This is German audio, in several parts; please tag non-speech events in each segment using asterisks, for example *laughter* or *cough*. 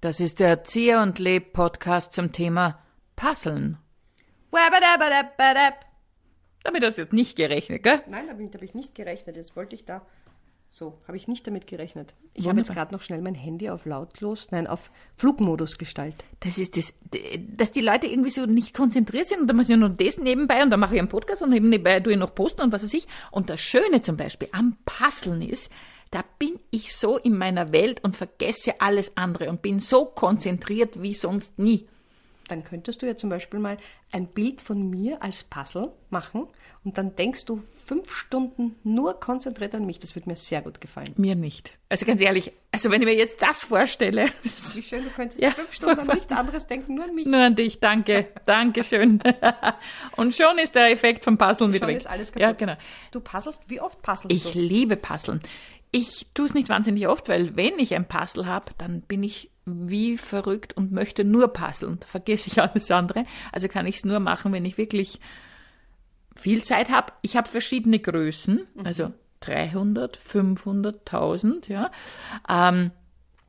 Das ist der Erzieher und Leb Podcast zum Thema Puzzeln. Damit hast du jetzt nicht gerechnet, gell? Nein, damit habe ich nicht gerechnet. Jetzt wollte ich da. So, habe ich nicht damit gerechnet. Ich habe jetzt gerade noch schnell mein Handy auf lautlos, nein, auf Flugmodus gestaltet. Das ist das, dass die Leute irgendwie so nicht konzentriert sind und dann mache ich noch das nebenbei und dann mache ich einen Podcast und eben nebenbei tue ich noch posten und was weiß ich. Und das Schöne zum Beispiel am Puzzeln ist, da bin ich so in meiner Welt und vergesse alles andere und bin so konzentriert wie sonst nie. Dann könntest du ja zum Beispiel mal ein Bild von mir als Puzzle machen und dann denkst du fünf Stunden nur konzentriert an mich. Das würde mir sehr gut gefallen. Mir nicht. Also ganz ehrlich, also wenn ich mir jetzt das vorstelle, Wie schön, du könntest Ja, fünf Stunden an nichts anderes denken, nur an mich. nur an dich, danke, danke schön. *laughs* Und schon ist der Effekt vom Puzzeln wieder Schon weg. ist alles kaputt. Ja, genau. Du puzzelst, wie oft puzzelst Ich du? liebe Puzzeln. Ich tue es nicht wahnsinnig oft, weil wenn ich ein Puzzle habe, dann bin ich wie verrückt und möchte nur puzzeln. Da vergesse ich alles andere. Also kann ich es nur machen, wenn ich wirklich viel Zeit habe. Ich habe verschiedene Größen, Mhm. also 300, 500, 1000, ja. Ähm,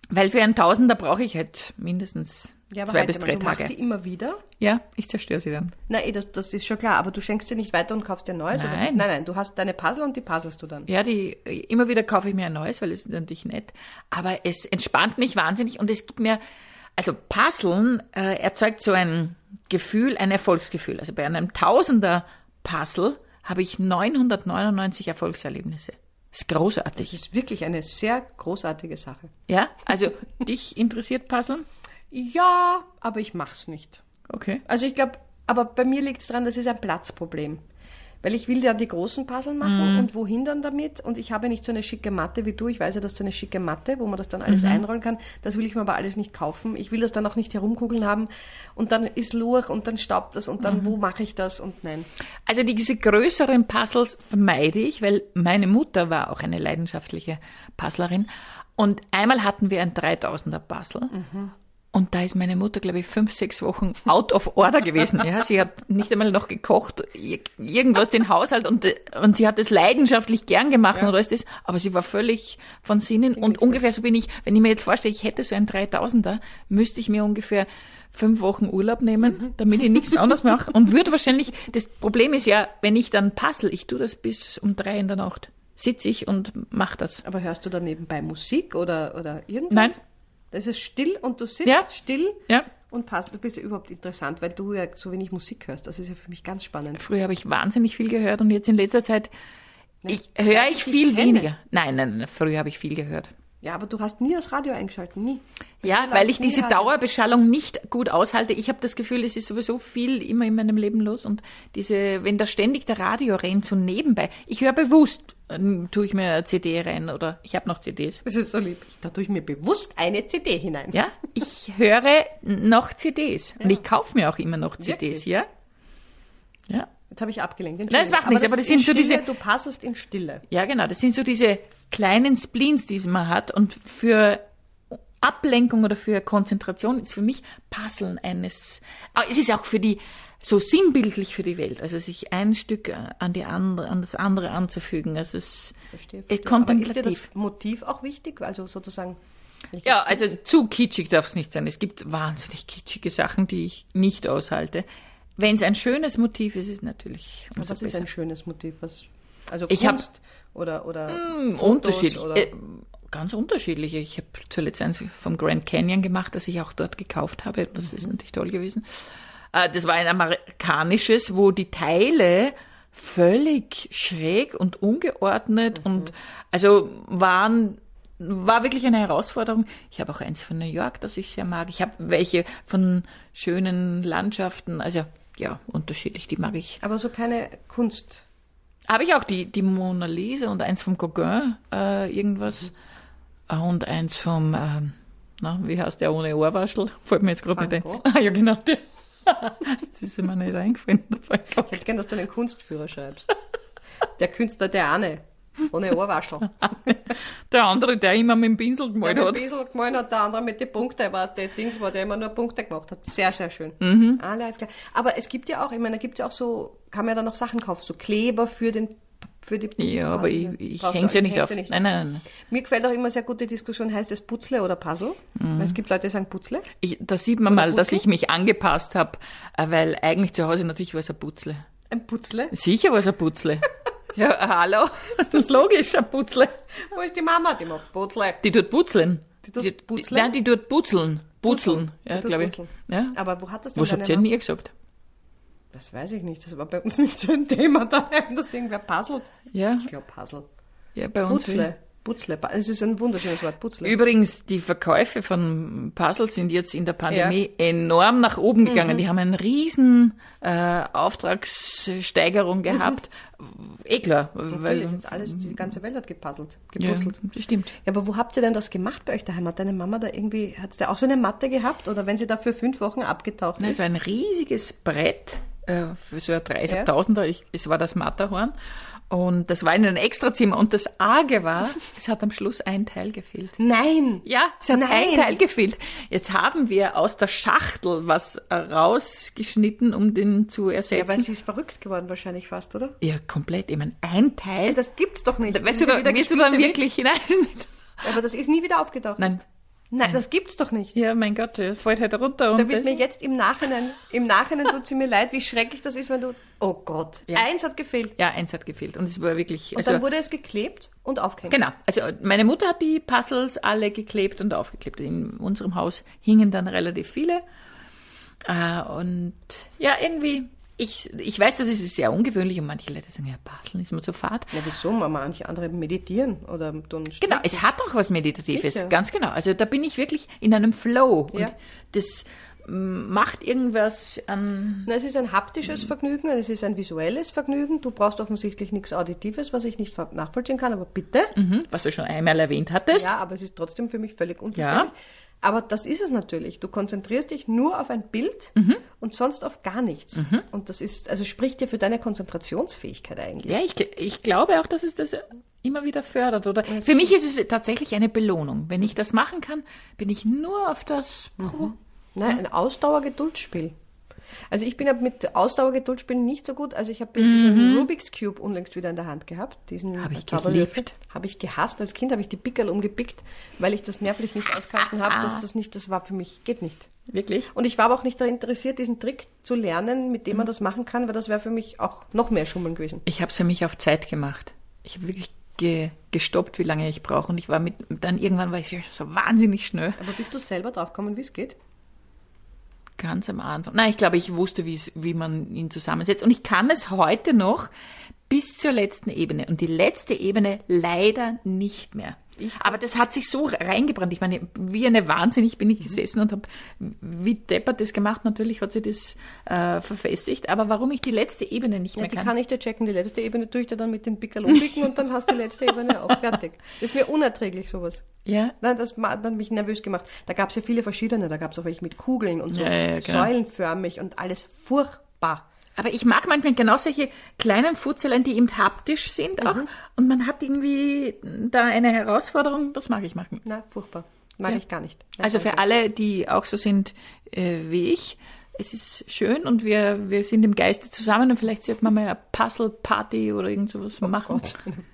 weil für einen Tausender brauche ich halt mindestens Ja, zwei halt, bis drei du machst Tage. die immer wieder. Ja, ich zerstöre sie dann. Na, eh, das, das ist schon klar, aber du schenkst dir nicht weiter und kaufst dir ein neues? Oder? Nein. Nein, nein, du hast deine Puzzle und die puzzelst du dann. Ja, die, immer wieder kaufe ich mir ein neues, weil es ist natürlich nett. Aber es entspannt mich wahnsinnig und es gibt mir, also Puzzeln äh, erzeugt so ein Gefühl, ein Erfolgsgefühl. Also bei einem Tausender Puzzle habe ich 999 Erfolgserlebnisse. Das ist großartig. Das ist wirklich eine sehr großartige Sache. Ja, also *laughs* dich interessiert Puzzeln? Ja, aber ich mach's nicht. Okay. Also ich glaube, aber bei mir liegt es daran, das ist ein Platzproblem. Weil ich will ja die großen Puzzle machen und wohin dann damit? Und ich habe nicht so eine schicke Matte wie du. Ich weiß ja, dass du eine schicke Matte, wo man das dann alles einrollen kann. Das will ich mir aber alles nicht kaufen. Ich will das dann auch nicht herumkugeln haben. Und dann ist Lurch und dann staubt das und dann, wo mache ich das? Und nein. Also diese größeren Puzzles vermeide ich, weil meine Mutter war auch eine leidenschaftliche Puzzlerin. Und einmal hatten wir ein 3000er Puzzle. Und da ist meine Mutter, glaube ich, fünf, sechs Wochen out of order gewesen. Ja, sie hat nicht einmal noch gekocht, ir- irgendwas den Haushalt und, und sie hat es leidenschaftlich gern gemacht und alles das, aber sie war völlig von Sinnen und ungefähr so bin ich, wenn ich mir jetzt vorstelle, ich hätte so einen 3000er, müsste ich mir ungefähr fünf Wochen Urlaub nehmen, damit ich nichts anderes mache und würde wahrscheinlich, das Problem ist ja, wenn ich dann puzzle, ich tue das bis um drei in der Nacht, sitze ich und mache das. Aber hörst du da nebenbei Musik oder, oder irgendwas? Nein. Das ist still und du sitzt Ja. still Ja. und passt. Du bist ja überhaupt interessant, weil du ja so wenig Musik hörst. Das ist ja für mich ganz spannend. Früher habe ich wahnsinnig viel gehört und jetzt in letzter Zeit ich, höre ich viel weniger. Nein, nein, nein, früher habe ich viel gehört. Ja, aber du hast nie das Radio eingeschaltet, nie. Ja, weil ich diese Radio. Dauerbeschallung nicht gut aushalte. Ich habe das Gefühl, es ist sowieso viel immer in meinem Leben los und diese, wenn da ständig der Radio rennt, so nebenbei. Ich höre bewusst, ähm, tue ich mir eine CD rein oder ich habe noch CDs. Das ist so lieb. Da tue ich mir bewusst eine CD hinein. Ja, ich höre noch CDs und ich kaufe mir auch immer noch CDs, Wirklich? ja? Jetzt habe ich abgelenkt. Nein, das macht nichts, aber das ist in sind so Stille, diese- Du passest in Stille. Ja, genau. Das sind so diese kleinen Spleens, die man hat. Und für Ablenkung oder für Konzentration ist für mich Puzzeln eines. Aber es ist auch für die so sinnbildlich für die Welt. Also sich ein Stück an die andere, an das andere anzufügen. Also es Verstehe, ist verstehe. Aber ist dir das. Motiv auch wichtig? Also sozusagen. Ja, also zu kitschig darf es nicht sein. Es gibt wahnsinnig kitschige Sachen, die ich nicht aushalte. Wenn es ein schönes Motiv ist, ist natürlich Was ist besser. ein schönes Motiv? Was, also Ich hab- Kunst oder, oder Fotos unterschiedlich. Oder, Äh, ganz unterschiedliche. Ich habe zuletzt eins vom Grand Canyon gemacht, das ich auch dort gekauft habe. Das Mhm. ist natürlich toll gewesen. Äh, das war ein amerikanisches, wo die Teile völlig schräg und ungeordnet Mhm. und also waren war wirklich eine Herausforderung. Ich habe auch eins von New York, das ich sehr mag. Ich habe welche von schönen Landschaften, also ja, unterschiedlich, die mag ich. aber so keine Kunst. Habe ich auch die, die Mona Lisa und eins vom Gauguin, äh, irgendwas. Äh, Und eins vom, ähm, na, wie heißt der ohne Ohrwaschel? Fällt mir jetzt gerade nicht ein. Ah, ja, genau. Der. *laughs* das ist mir nicht eingefallen. Ich hätte gern, dass du einen Kunstführer schreibst. *laughs* Der Künstler, der eine. Ohne Ohrwaschel. *laughs* Der andere, der immer mit dem Pinsel Der gemalt mit ein hat. bisschen gemalt hat, der andere mit den Punkten, war der Dings, wo der immer nur Punkte gemacht hat. Sehr, sehr schön. Mhm. Alles klar. Aber es gibt ja auch, ich meine, da gibt es ja auch so, kann man ja dann noch Sachen kaufen, so Kleber für den für die Ja, aber ich, ich hänge ja nicht auf. nicht. Nein, nein, nein. Mir gefällt auch immer sehr gut die Diskussion, heißt es Putzle oder Puzzle? Mhm. Weil es gibt Leute, die sagen Putzle. Ich, da sieht man mal, dass Putzle? ich mich angepasst habe, weil eigentlich zu Hause natürlich war es ein Putzle. Ein Putzle. Sicher war es ein Putzle. *laughs* ja, äh, hallo? *laughs* Ist das logisch, ein Putzle? Wo ist die Mama? Die macht Putzle. Die tut putzeln. Die tut putzeln? nein, die tut putzeln. Putzeln, ja, glaube ich. Ja. Aber wo hat das denn Was habt ihr Mama? nie gesagt? Das weiß ich nicht. Das war bei uns nicht so ein Thema *laughs* daheim, dass irgendwer puzzelt. Ja, Ich glaube Puzzle. ja bei uns. Putzle. Putzle. Es ist ein wunderschönes Wort. Putzle. Übrigens, die Verkäufe von Puzzles sind jetzt in der Pandemie enorm nach oben Mhm. gegangen. Die haben eine riesen äh, Auftragssteigerung gehabt. Eh klar, weil das alles, die ganze Welt hat gepuzzelt, ja, geputzelt. das stimmt. Ja, aber wo habt ihr denn das gemacht bei euch daheim? Hat deine Mama da irgendwie, hat sie auch so eine Matte gehabt? Oder wenn sie da für fünf Wochen abgetaucht Nein, ist? war ein riesiges Brett äh, für so ein 30.000er. Ich- Es war das Matterhorn. Und das war in einem Extrazimmer. Und das Arge war, *laughs* es hat am Schluss ein Teil gefehlt. Nein! Ja, es hat Nein. ein Teil gefehlt. Jetzt haben wir aus der Schachtel was rausgeschnitten, um den zu Ja, weil ersetzen. sie ist verrückt geworden wahrscheinlich fast, oder? Ja, komplett. Ich meine, ein Teil. Das gibt's doch nicht. Weißt du, ja da, wirst du dann wirklich hinein? Aber das ist nie wieder aufgetaucht. Nein. Nein, das gibt's doch nicht. Ja, mein Gott, der fällt halt runter. Und Da wird mir jetzt im Nachhinein, im Nachhinein tut sie mir leid, wie schrecklich das ist, wenn du, oh Gott, Ja. eins hat gefehlt. ja, eins hat gefehlt. Und es war wirklich. Und Also, dann wurde es geklebt und aufgehängt. Genau, also meine Mutter hat die Puzzles alle geklebt und aufgeklebt. In unserem Haus hingen dann relativ viele. Äh, und ja, irgendwie, ich, ich weiß, das ist sehr ungewöhnlich und manche Leute sagen, ja, Puzzle ist mir zu fad. Ja, wieso? Manche andere meditieren oder tun Genau, es hat auch was Meditatives, Sicher. ganz genau. Also da bin ich wirklich in einem Flow Ja. und das macht irgendwas an. Na, es ist ein haptisches Vergnügen, es ist ein visuelles Vergnügen. Du brauchst offensichtlich nichts Auditives, was ich nicht nachvollziehen kann, aber bitte. Mhm, was du schon einmal erwähnt hattest. Ja, aber es ist trotzdem für mich völlig unverständlich. Aber das ist es natürlich. Du konzentrierst dich nur auf ein Bild Mhm. und sonst auf gar nichts. Und das ist, also spricht dir für deine Konzentrationsfähigkeit eigentlich. Ja, ich, ich glaube auch, dass es das immer wieder fördert. Oder für mich ist es tatsächlich eine Belohnung. Wenn ich das machen kann, bin ich nur auf das. Nein, ein Ausdauergeduldspiel. Also ich bin mit Ausdauergeduldspielen nicht so gut. Also ich habe diesen Rubik's Cube unlängst wieder in der Hand gehabt. Diesen Mhm. Hab ich geliebt. Habe ich gehasst. Als Kind habe ich die Pickel umgepickt, weil ich das nervlich nicht ausgehalten habe. dass das nicht, das war für mich, geht nicht. Wirklich? Und ich war aber auch nicht daran interessiert, diesen Trick zu lernen, mit Mhm. dem man das machen kann, weil das wäre für mich auch noch mehr Schummeln gewesen. Ich habe es für mich auf Zeit gemacht. Ich habe wirklich ge gestoppt, wie lange ich brauche. Und ich war mit, dann irgendwann war ich so wahnsinnig schnell. Aber bist du selber drauf gekommen, wie es geht? Ganz am Anfang. Nein, ich glaube, ich wusste, wie man ihn zusammensetzt. Und ich kann es heute noch bis zur letzten Ebene. Und die letzte Ebene leider nicht mehr. Aber das hat sich so reingebrannt. Ich meine, wie eine Wahnsinnig bin ich gesessen und habe wie deppert das gemacht. Natürlich hat sie das äh, verfestigt. Aber warum ich die letzte Ebene nicht Ja, mehr die kann. kann ich dir checken. Die letzte Ebene tue ich dir dann mit dem Pickel umpicken und dann hast du die letzte Ebene auch fertig. Das ist mir unerträglich, sowas. ja, Nein, das hat mich nervös gemacht. Da gab es ja viele verschiedene. Da gab es auch welche mit Kugeln und so Ja, ja, genau. säulenförmig und alles furchtbar. Aber ich mag manchmal genau solche kleinen Futzeleien, die eben haptisch sind auch. Und man hat irgendwie da eine Herausforderung, das mag ich machen. Na, furchtbar. Mag Ja. ich gar nicht. Nein, Also für alle, die auch so sind äh, wie ich, es ist schön und wir, wir sind im Geiste zusammen und vielleicht sollte man mal eine Puzzle-Party oder irgend sowas machen. Oh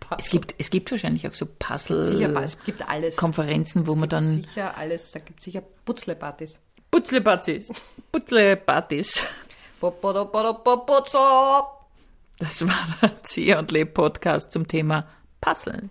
Gott. Es gibt, es gibt wahrscheinlich auch so Sicher, es gibt alles. Puzzle-Konferenzen, wo es man gibt dann sicher alles. Da gibt es sicher Putzle-Partys. Putzle-Partys, Putzle-Partys. Das war der Zieh und Leb Podcast zum Thema Puzzeln.